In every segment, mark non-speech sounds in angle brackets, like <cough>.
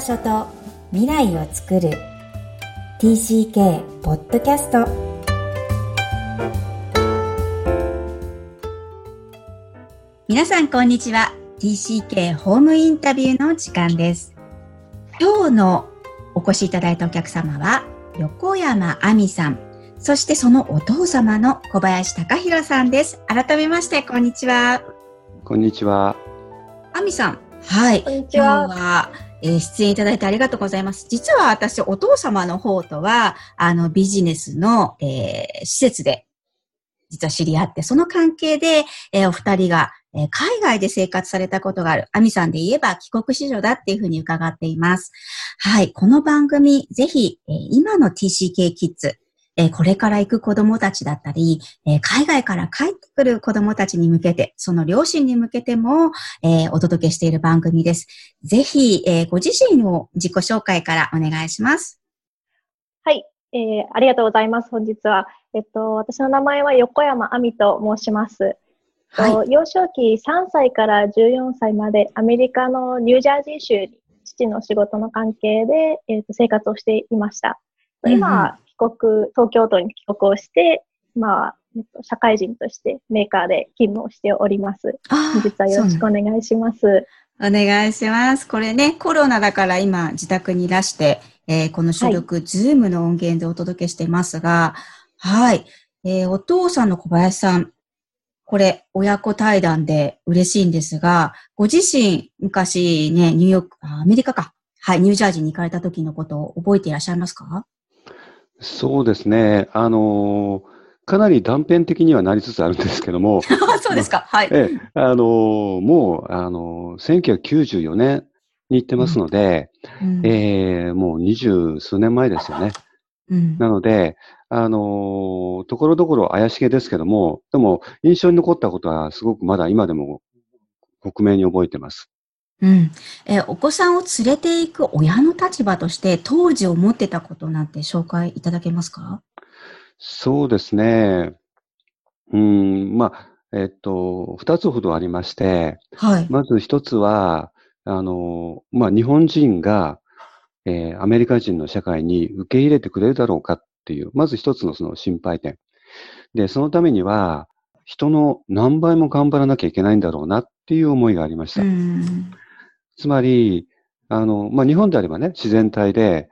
場所と未来を作る。TCK ポッドキャスト皆さんこんにちは。TCK ホームインタビューの時間です。今日のお越しいただいたお客様は横山亜美さん。そしてそのお父様の小林隆弘さんです。改めましてこんにちは。こんにちは。亜美さん。はい。こんにちは。今日は、えー、出演いただいてありがとうございます。実は私、お父様の方とは、あの、ビジネスの、えー、施設で、実は知り合って、その関係で、えー、お二人が、えー、海外で生活されたことがある、アミさんで言えば帰国子女だっていうふうに伺っています。はい。この番組、ぜひ、えー、今の TCK キッズ、えー、これから行く子供たちだったり、えー、海外から帰ってくる子供たちに向けて、その両親に向けても、えー、お届けしている番組です。ぜひ、えご自身を自己紹介からお願いします。はい、えー、ありがとうございます。本日は。えっと、私の名前は横山亜美と申します。はい、幼少期3歳から14歳までアメリカのニュージャージー州に父の仕事の関係で、えー、と生活をしていました。今、国、東京都に帰国をして、まあ、えっと、社会人としてメーカーで勤務をしております。本日はよろしくお願いします。お願いします。これね、コロナだから今自宅にいらして、えー、この収録、はい、ズームの音源でお届けしていますが、はい。えー、お父さんの小林さん、これ、親子対談で嬉しいんですが、ご自身、昔ね、ニューヨーク、アメリカか。はい、ニュージャージーに行かれた時のことを覚えていらっしゃいますか？そうですね。あのかなり断片的にはなりつつあるんですけども。<laughs> そうですか。はい。ええ、あのもう、あの1994年に行ってますので、うん、えー、もう二十数年前ですよね。うん、なので、あのところどころ怪しげですけども、でも印象に残ったことはすごくまだ今でも克明に覚えてます。うん。えお子さんを連れて行く親の立場として、当時思ってたことなんて紹介いただけますか？そうですね。うん、まあ、えっと、二つほどありまして、はい。まず一つは、あの、まあ、日本人が、えー、アメリカ人の社会に受け入れてくれるだろうかっていう、まず一つのその心配点。で、そのためには、人の何倍も頑張らなきゃいけないんだろうなっていう思いがありました。うんつまり、あの、まあ、日本であればね、自然体で、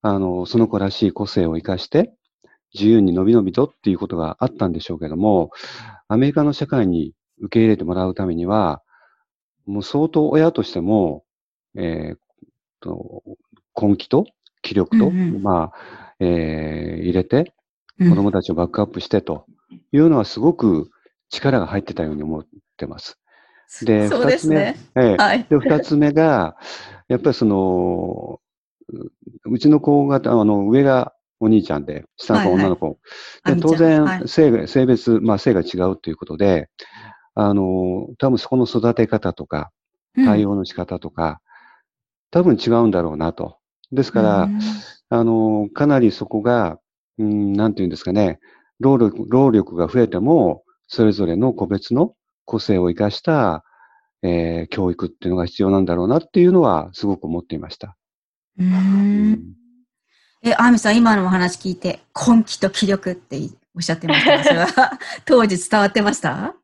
あの、その子らしい個性を生かして、自由にのびのびとっていうことがあったんでしょうけども、アメリカの社会に受け入れてもらうためには、もう相当親としても、えー、と根気と気力と、うんうん、まあ、えー、入れて、子供たちをバックアップしてというのはすごく力が入ってたように思ってます。で、二つ目、ねええ。はい、で、二つ目が、やっぱりその、うちの子が、あの、上がお兄ちゃんで、下の子女の子。はいはい、で当然、はい、性、性別、まあ性が違うということで、あの、多分そこの育て方とか、対応の仕方とか、うん、多分違うんだろうなと。ですから、あの、かなりそこが、うん、なんていうんですかね、労力、労力が増えても、それぞれの個別の個性を生かした、えー、教育っていうのが必要なんだろうなっていうのはすごく思っていました。うん。え、アーミさん、今のお話聞いて、根気と気力っておっしゃってました？<laughs> それは当時伝わってました？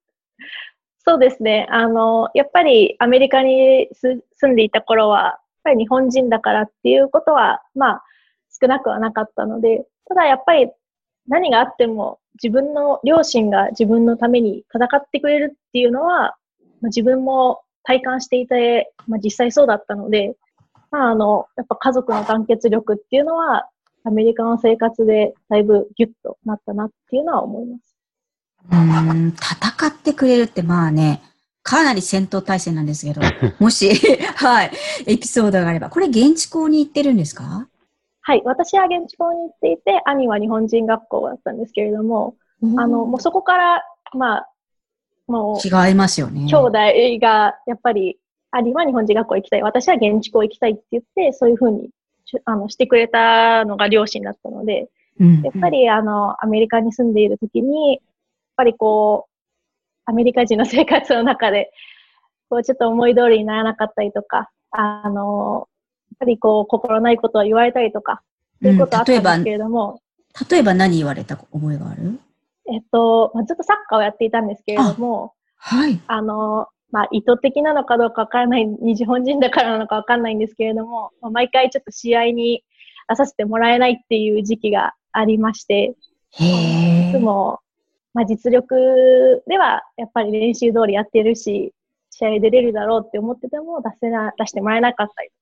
そうですね。あの、やっぱりアメリカに住んでいた頃は、やっぱり日本人だからっていうことは、まあ、少なくはなかったので、ただやっぱり何があっても自分の両親が自分のために戦ってくれるっていうのは、まあ、自分も体感していて、まあ、実際そうだったので、まあ、あの、やっぱ家族の団結力っていうのは、アメリカの生活でだいぶギュッとなったなっていうのは思います。うん、戦ってくれるってまあね、かなり戦闘態勢なんですけど、<laughs> もし、はい、エピソードがあれば、これ現地校に行ってるんですか？はい、私は現地校に行っていて、兄は日本人学校だったんですけれども、あの、もうそこから、まあ、もう、違いますよね。兄弟が、やっぱり、兄は日本人学校行きたい、私は現地校行きたいって言って、そういうふうに、あの、してくれたのが両親だったので、うん、やっぱり、あの、アメリカに住んでいる時に、やっぱりこう、アメリカ人の生活の中で、こう、ちょっと思い通りにならなかったりとか、あの、ぱりこう、心ないことは言われたりとか、そういうことあったんですけれども、うん、例えば何言われた覚えがある？えっと、まあ、ずっとサッカーをやっていたんですけれども、はい。あの、まあ、意図的なのかどうかわからない、日本人だからなのかわかんないんですけれども、まあ、毎回ちょっと試合に出させてもらえないっていう時期がありまして、へいつも、まあ、実力ではやっぱり練習通りやってるし、試合出れるだろうって思ってても出せな、出してもらえなかったりとか。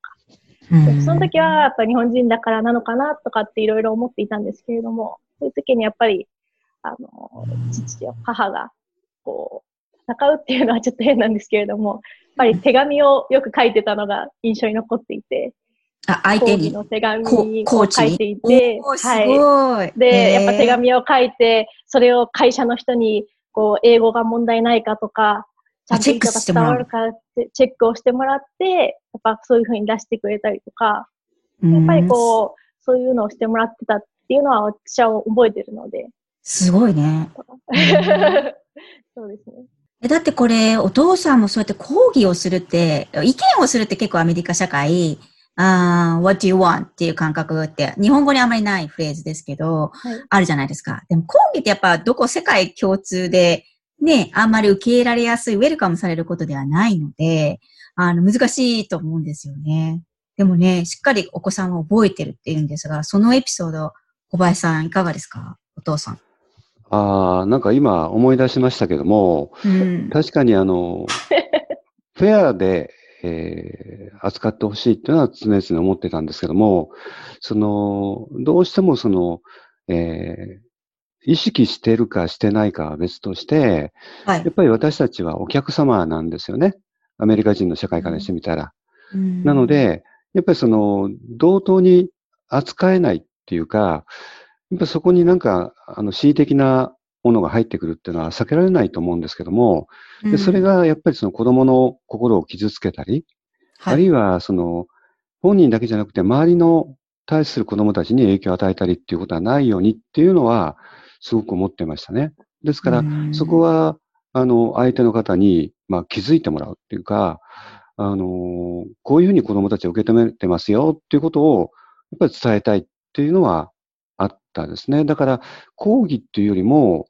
その時はやっぱ日本人だからなのかなとかっていろいろ思っていたんですけれども、そういう時にやっぱり、あの、父や母が、こう、戦うっていうのはちょっと変なんですけれども、やっぱり手紙をよく書いてたのが印象に残っていて、あ、相手に。の手紙を書いていて、はい。で、やっぱ手紙を書いて、それを会社の人に、こう、英語が問題ないかとか、ちゃんと伝わるかってチェックをしてもらって、やっぱそういうふうに出してくれたりとか、やっぱりこう、そういうのをしてもらってたっていうのは私は覚えてるので。すごいね。<laughs> そうですね。だってこれ、お父さんもそうやって講義をするって、意見をするって結構アメリカ社会、あ what do you want っていう感覚って、日本語にあまりないフレーズですけど、はい、あるじゃないですか。でも講義ってやっぱどこ世界共通で、ね、あんまり受け入れられやすい、ウェルカムされることではないので、あの、難しいと思うんですよね。でもね、しっかりお子さんは覚えてるって言うんですが、そのエピソード、小林さんいかがですか？お父さん。ああ、なんか今思い出しましたけども、うん、確かにあの、<laughs> フェアでえー、扱ってほしいっていうのは常々思ってたんですけども、その、どうしてもその、えー、意識してるかしてないかは別として、はい、やっぱり私たちはお客様なんですよね。アメリカ人の社会からしてみたら。うん、なので、やっぱりその、同等に扱えないっていうか、やっぱそこになんか、あの、恣意的なものが入ってくるっていうのは避けられないと思うんですけども、でそれがやっぱりその子供の心を傷つけたり、はい、あるいはその本人だけじゃなくて周りの対する子供たちに影響を与えたりっていうことはないようにっていうのはすごく思ってましたね。ですから、そこは、あの、相手の方に、まあ、気づいてもらうっていうか、あの、こういうふうに子供たちを受け止めてますよっていうことを、やっぱり伝えたいっていうのはあったですね。だから、講義っていうよりも、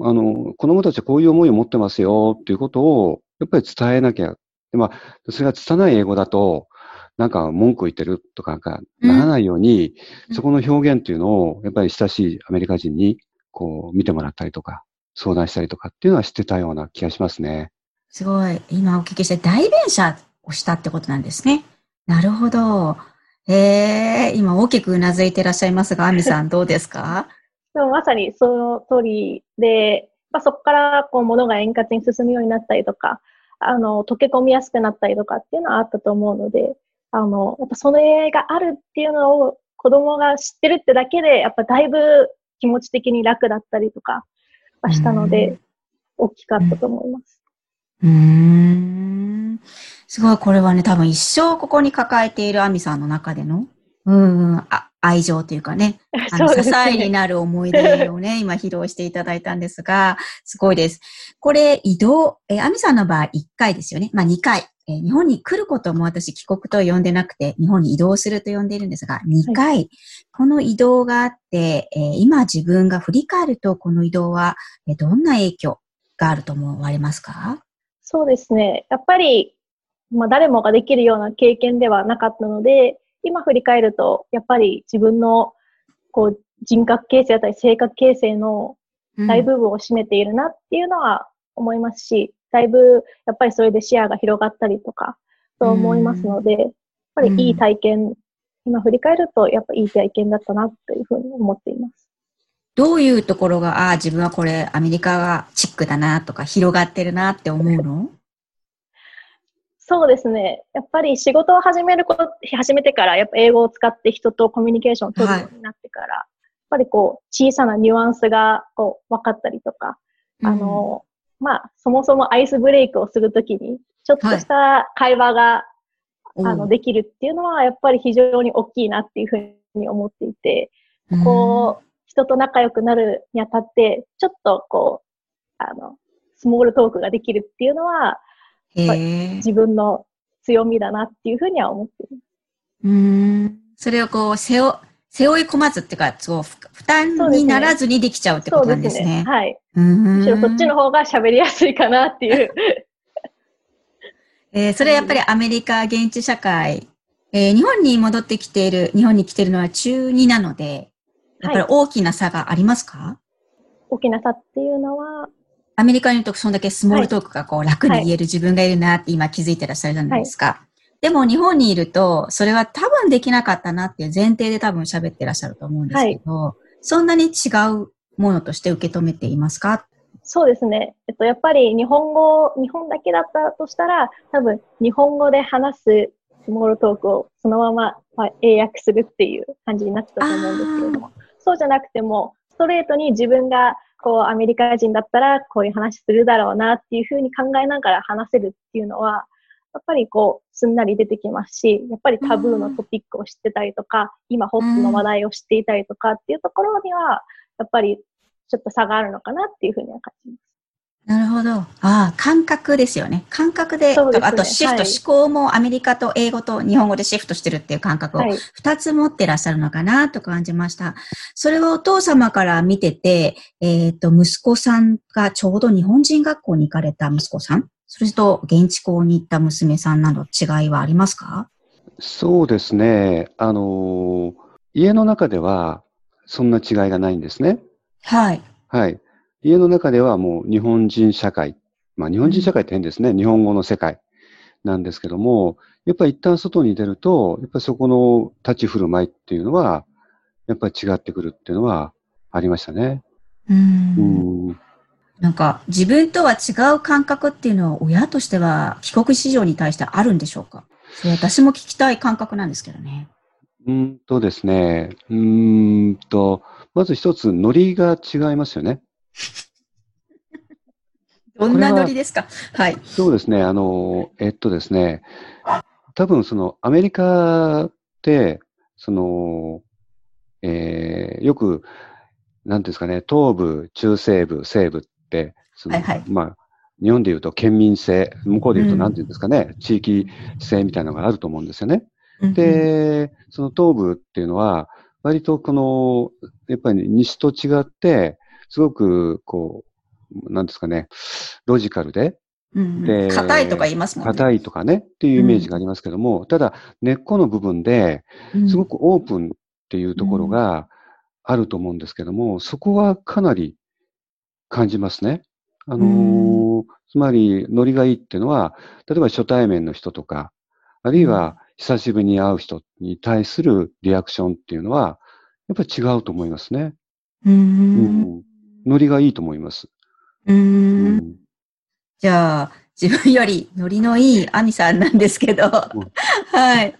あの、子供たちはこういう思いを持ってますよっていうことを、やっぱり伝えなきゃ。でまあ、それが拙い英語だと、なんか文句言ってるとかならないように、うん、そこの表現っていうのを、やっぱり親しいアメリカ人に、こう、見てもらったりとか、相談したりとかっていうのはしてたような気がしますね。すごい。今お聞きして、代弁者をしたってことなんですね。なるほど。ええー、今大きくうなずいていらっしゃいますが、アミさんどうですか？<laughs> でもまさにその通りで、まあ、そこからこう物が円滑に進むようになったりとか、あの、溶け込みやすくなったりとかっていうのはあったと思うので、あの、やっぱそれがあるっていうのを子供が知ってるってだけで、やっぱだいぶ気持ち的に楽だったりとかしたので、大きかったと思います。うん。すごい、これはね、多分一生ここに抱えているアミさんの中での、うん、あ、愛情というか <laughs> ね、あの、支えになる思い出をね、<laughs> 今披露していただいたんですが、すごいです。これ、移動、えアミさんの場合1回ですよね。まあ2回。え日本に来ることも私帰国と呼んでなくて、日本に移動すると呼んでいるんですが、2回、はい、この移動があって、え今自分が振り返ると、この移動は、えどんな影響があると思われますか？そうですね。やっぱり、まあ誰もができるような経験ではなかったので、今振り返ると、やっぱり自分のこう人格形成だったり性格形成の大部分を占めているなっていうのは思いますし、だいぶやっぱりそれで視野が広がったりとかと思いますので、やっぱりいい体験、今振り返るとやっぱいい体験だったなというふうに思っています。どういうところが、ああ、自分はこれアメリカがチックだなとか広がってるなって思うの？そうですね。やっぱり仕事を始めること、始めてから、やっぱ英語を使って人とコミュニケーションを取るようになってから、はい、やっぱりこう、小さなニュアンスがこう、分かったりとか、うん、あの、まあ、そもそもアイスブレイクをするときに、ちょっとした会話が、はい、あの、できるっていうのは、やっぱり非常に大きいなっていうふうに思っていて、こう、人と仲良くなるにあたって、ちょっとこう、あの、スモールトークができるっていうのは、自分の強みだなっていうふうには思っています。うん。それをこう、背負、背負い込まずっていうか、そう、負担にならずにできちゃうってことなんですね。すねはい。むしろそっちの方が喋りやすいかなっていう。<laughs> えー、それやっぱりアメリカ現地社会、えー、日本に戻ってきている、日本に来ているのは中2なので、やっぱり大きな差がありますか、はい、大きな差っていうのは、アメリカにいるとそんだけスモールトークがこう楽に言える自分がいるなって今気づいてらっしゃるじゃないですか。はいでも日本にいると、それは多分できなかったなっていう前提で多分喋ってらっしゃると思うんですけど、はい、そんなに違うものとして受け止めていますか？そうですね。えっと、やっぱり日本語、日本だけだったとしたら、多分日本語で話すスモールトークをそのまま、まあ、英訳するっていう感じになってたと思うんですけれども、そうじゃなくても、ストレートに自分がこうアメリカ人だったらこういう話するだろうなっていうふうに考えながら話せるっていうのは、やっぱりこう、すんなり出てきますし、やっぱりタブーのトピックを知ってたりとか、今ホップの話題を知っていたりとかっていうところには、やっぱりちょっと差があるのかなっていうふうには感じます。なるほど。ああ、感覚ですよね。感覚で、でね、あとシフト、はい、思考もアメリカと英語と日本語でシフトしてるっていう感覚を二つ持ってらっしゃるのかなと感じました。それをお父様から見てて、えっ、ー、と、息子さんがちょうど日本人学校に行かれた息子さんそれと現地校に行った娘さんなど違いはありますか？そうですね。あの、家の中ではそんな違いがないんですね。はい。はい。家の中ではもう日本人社会。まあ日本人社会って変ですね。日本語の世界なんですけども、やっぱり一旦外に出ると、やっぱりそこの立ち振る舞いっていうのは、やっぱり違ってくるっていうのはありましたね。うん。うんなんか自分とは違う感覚っていうのは親としては帰国子女に対してあるんでしょうか？それ私も聞きたい感覚なんですけどね。うんとですね。うんと、まず一つ、ノリが違いますよね。<laughs> どんなノリですか？はい。そうですね。あの、えっとですね。多分そのアメリカって、その、えー、よく、なんですかね、東部、中西部、西部、その、はいはい、まあ、日本で言うと県民性、向こうで言うと何て言うんですかね、うん、地域性みたいなのがあると思うんですよね。うん、で、その東部っていうのは、割とこの、やっぱり西と違って、すごく、こう、なんですかね、ロジカルで、うん、で、硬いとか言いますもんね。硬いとかね、っていうイメージがありますけども、うん、ただ、根っこの部分で、すごくオープンっていうところがあると思うんですけども、そこはかなり感じますね。あのー、つまり、ノリがいいっていうのは、例えば初対面の人とか、あるいは久しぶりに会う人に対するリアクションっていうのは、やっぱり違うと思いますね。うん。ノリがいいと思います。うん。じゃあ、自分よりノリのいいアミさんなんですけど、<laughs> はい。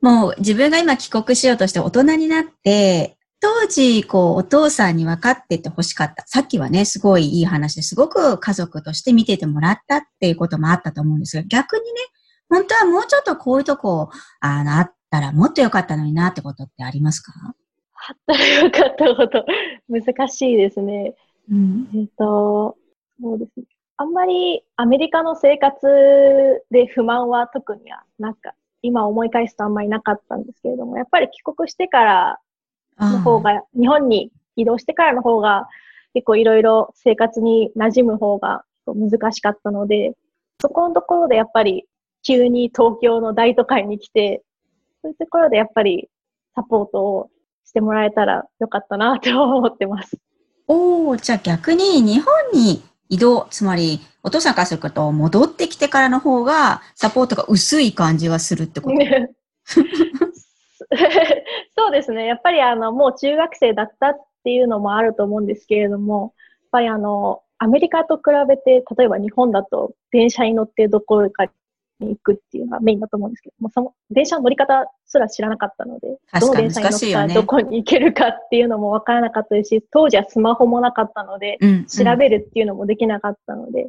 もう自分が今帰国しようとして大人になって、当時、こう、お父さんに分かってて欲しかった。さっきはね、すごいいい話ですごく家族として見ててもらったっていうこともあったと思うんですが、逆にね、本当はもうちょっとこういうとこ、あの、あったらもっと良かったのになってことってありますか？あったら良かったこと、難しいですね。うん、えっ、と、そうですね。あんまりアメリカの生活で不満は特にはなんか、今思い返すとあんまりなかったんですけれども、やっぱり帰国してからの方が、日本に移動してからの方が、結構いろいろ生活に馴染む方が難しかったので、そこのところでやっぱり急に東京の大都会に来て、そういうところでやっぱりサポートをしてもらえたらよかったなと思ってます。おお、じゃあ逆に日本に移動、つまりお父さんからすると戻ってきてからの方がサポートが薄い感じはするってこと？そ <laughs> <laughs> うですね。やっぱりあの、もう中学生だったっていうのもあると思うんですけれども、やっぱりあの、アメリカと比べて、例えば日本だと電車に乗ってどこかに行くっていうのがメインだと思うんですけども、その電車の乗り方すら知らなかったので、どの電車に乗ったらどこに行けるかっていうのもわからなかったですし、当時はスマホもなかったので、うん、調べるっていうのもできなかったので、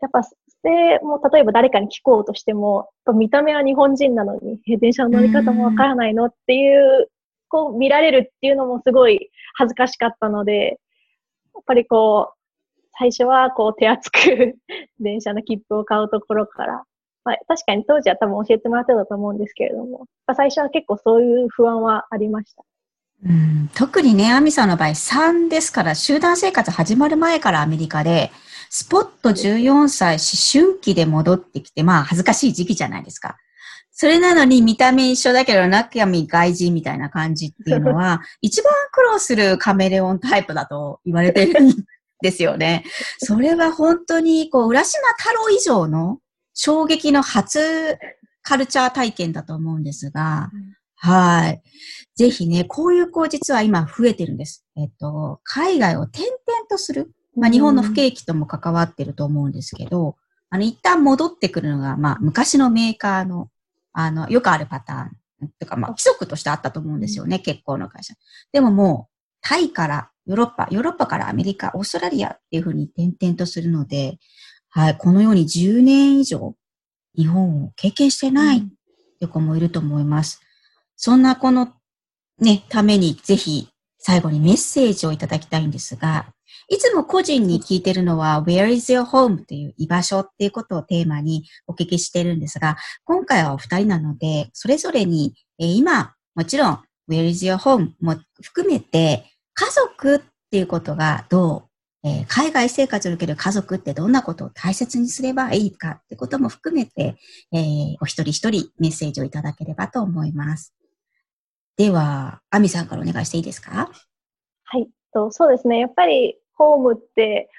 やっぱで、もう例えば誰かに聞こうとしても、見た目は日本人なのに、電車の乗り方もわからないのっていう、こう見られるっていうのもすごい恥ずかしかったので、やっぱりこう、最初はこう手厚く電車の切符を買うところからまあ、確かに当時は多分教えてもらってたと思うんですけれども、まあ、最初は結構そういう不安はありました。うん、特にね、アミさんの場合3ですから、集団生活始まる前からアメリカで、スポット14歳、思春期で戻ってきて、まあ恥ずかしい時期じゃないですか。それなのに見た目一緒だけど中身外人みたいな感じっていうのは、<laughs> 一番苦労するカメレオンタイプだと言われてるんですよね。それは本当に、こう、浦島太郎以上の衝撃の初カルチャー体験だと思うんですが、はい。ぜひね、こういう子実は今増えてるんです。えっと、海外を転々とする。まあ、日本の不景気とも関わってると思うんですけど、あの、一旦戻ってくるのが、まあ、昔のメーカーの、あの、よくあるパターン。とか、まあ、規則としてあったと思うんですよね、結構の会社。でももう、タイからヨーロッパ、ヨーロッパからアメリカ、オーストラリアっていうふうに転々とするので、はい、このように10年以上、日本を経験してないって子もいると思います。そんなこのね、ためにぜひ最後にメッセージをいただきたいんですが、いつも個人に聞いてるのは Where is your home? という居場所っていうことをテーマにお聞きしてるんですが、今回はお二人なので、それぞれに、えー、今、もちろん Where is your home? も含めて家族っていうことがどう、えー、海外生活における家族ってどんなことを大切にすればいいかってことも含めて、えー、お一人一人メッセージをいただければと思います。では、アミさんからお願いしていいですか？はい。そうですね。やっぱり、ホームって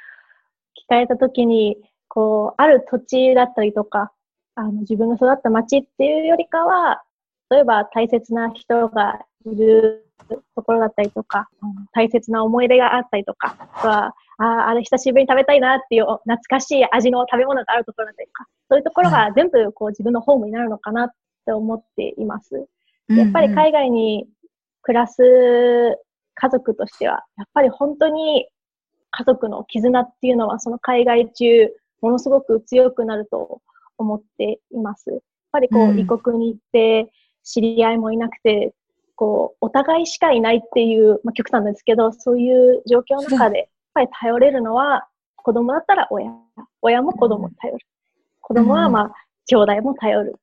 聞かれたときに、こう、ある土地だったりとか、あの、自分が育った町っていうよりかは、例えば大切な人がいるところだったりとか、大切な思い出があったりとか、は、ああれ久しぶりに食べたいなっていう懐かしい味の食べ物があるところだったりとか、そういうところが全部こう自分のホームになるのかなって思っています。やっぱり海外に暮らす家族としては、やっぱり本当に家族の絆っていうのはその海外中、ものすごく強くなると思っています。やっぱりこう、異国に行って知り合いもいなくて、こう、お互いしかいないっていう、まあ、極端ですけど、そういう状況の中で、やっぱり頼れるのは、子供だったら親、親も子供に頼る。子供はまあ、兄弟も頼る。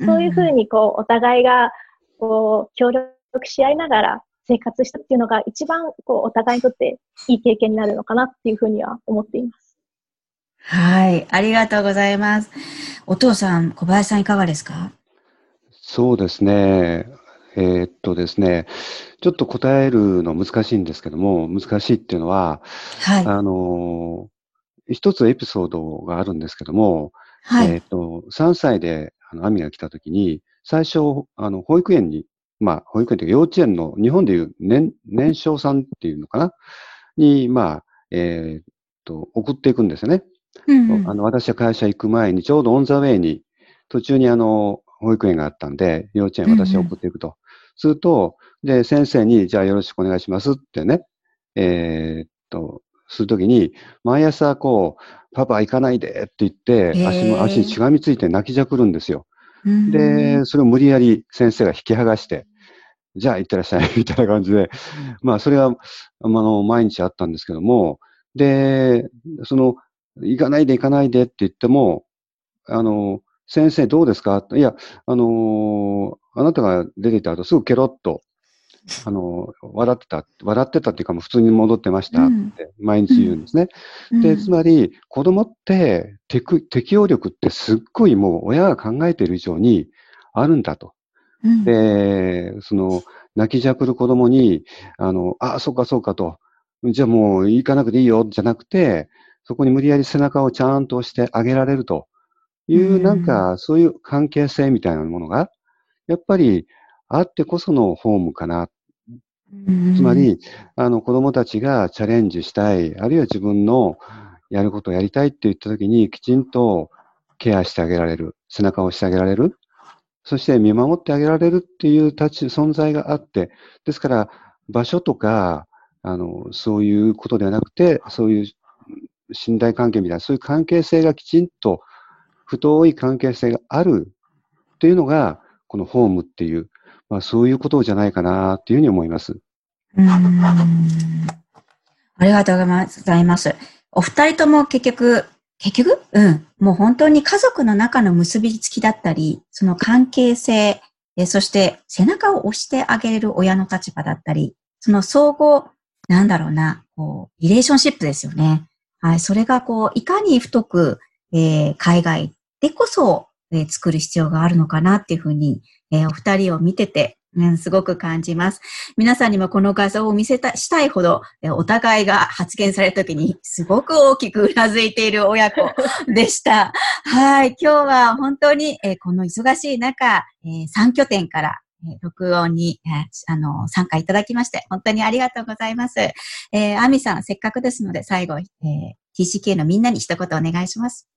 そういうふうに、こう、お互いがこう、協力し合いながら生活したっていうのが一番、こう、お互いにとっていい経験になるのかなっていうふうには思っています。はい。ありがとうございます。お父さん、小林さんいかがですか？そうですね。えー、っとですね、ちょっと答えるの難しいんですけども、難しいっていうのは、はい。あの、一つエピソードがあるんですけども、はい。えー、っと、3歳で、あの、アミが来た時に、最初、あの、保育園に、まあ、保育園というか幼稚園の、日本でいう年、年少さんっていうのかな？に、まあ、えー、っと、送っていくんですよね。うんうん、あの、私は会社行く前に、ちょうどオンザウェイに、途中にあの、保育園があったんで、幼稚園私は送っていくと。うんうん、すると、で、先生に、じゃあよろしくお願いしますってね、えー、っと、するときに、毎朝こう、パパ行かないでって言って、足も、足にしがみついて泣きじゃくるんですよ。で、それを無理やり先生が引き剥がして、じゃあ行ってらっしゃい、みたいな感じで、まあそれは、あの、毎日あったんですけども、で、その、行かないで行かないでって言っても、あの、先生どうですか？いや、あのあなたが出ていた後すぐケロッとあの、笑ってた、笑ってたっていうかもう普通に戻ってましたって毎日言うんですね。うん、で、つまり子供って適応力ってすっごいもう親が考えている以上にあるんだと。うん、で、その、泣きじゃくる子供に、あの、あ、そうかそうかと。じゃあもう行かなくていいよじゃなくて、そこに無理やり背中をちゃんと押してあげられると。いう、なんかそういう関係性みたいなものが、やっぱりあってこそのホームかな。つまり、あの、子供たちがチャレンジしたい、あるいは自分のやることをやりたいって言ったときに、きちんとケアしてあげられる、背中を押してあげられる、そして見守ってあげられるっていう立ち、存在があって、ですから、場所とか、あの、そういうことではなくて、そういう信頼関係みたいな、そういう関係性がきちんと、太い関係性があるっていうのが、このホームっていう、まあ、そういうことじゃないかなっていうふうに思います。ありがとうございます。お二人とも結局、結局、うん、もう本当に家族の中の結びつきだったり、その関係性、そして背中を押してあげれる親の立場だったり、その総合、なんだろうな、こう、リレーションシップですよね。はい、それがこう、いかに太く、えー、海外でこそ、えー、作る必要があるのかなっていうふうに、えー、お二人を見てて、うん、すごく感じます。皆さんにもこの画像を見せた、したいほど、えお互いが発言された時に、すごく大きくうなずいている親子 <laughs> でした。はい。今日は本当に、えこの忙しい中、え3拠点から、え録音に、えあの、参加いただきまして、本当にありがとうございます。えー、アミさん、せっかくですので、最後、えー、TCK のみんなに一言お願いします。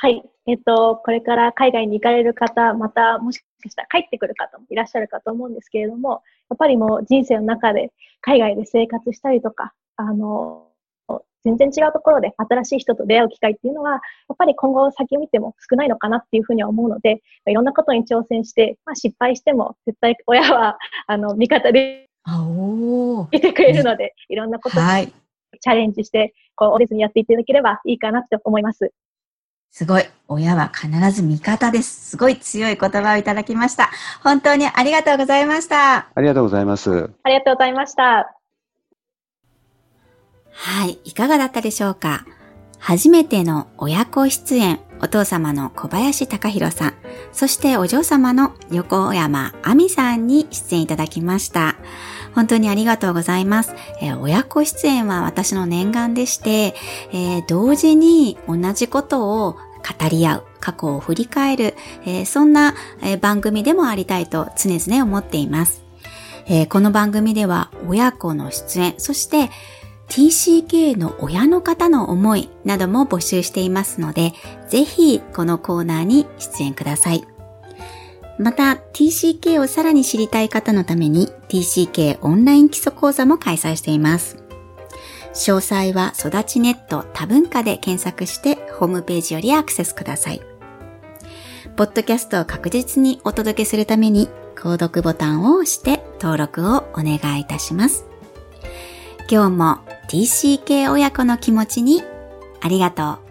はい。えっと、これから海外に行かれる方、またもしかしたら帰ってくる方もいらっしゃるかと思うんですけれども、やっぱりもう人生の中で海外で生活したりとか、あの、全然違うところで新しい人と出会う機会っていうのは、やっぱり今後先見ても少ないのかなっていうふうには思うので、いろんなことに挑戦して、まあ、失敗しても絶対親は、あの、味方でいてくれるので、いろんなことにチャレンジして、こう、折れずにやっていただければいいかなって思います。すごい。親は必ず味方です。すごい強い言葉をいただきました。本当にありがとうございました。ありがとうございます。ありがとうございました。はい。いかがだったでしょうか？初めての親子出演、お父様の小林隆弘さん、そしてお嬢様の横山亜美さんに出演いただきました。本当にありがとうございます。えー、親子出演は私の念願でして、えー、同時に同じことを語り合う、過去を振り返る、えー、そんな、え番組でもありたいと常々思っています。えこの番組では親子の出演、そして TCK の親の方の思いなども募集していますので、ぜひこのコーナーに出演ください。また TCK をさらに知りたい方のために TCK オンライン基礎講座も開催しています。詳細は育ちネット多文化で検索してホームページよりアクセスください。ポッドキャストを確実にお届けするために購読ボタンを押して登録をお願いいたします。今日も TCK 親子の気持ちにありがとう。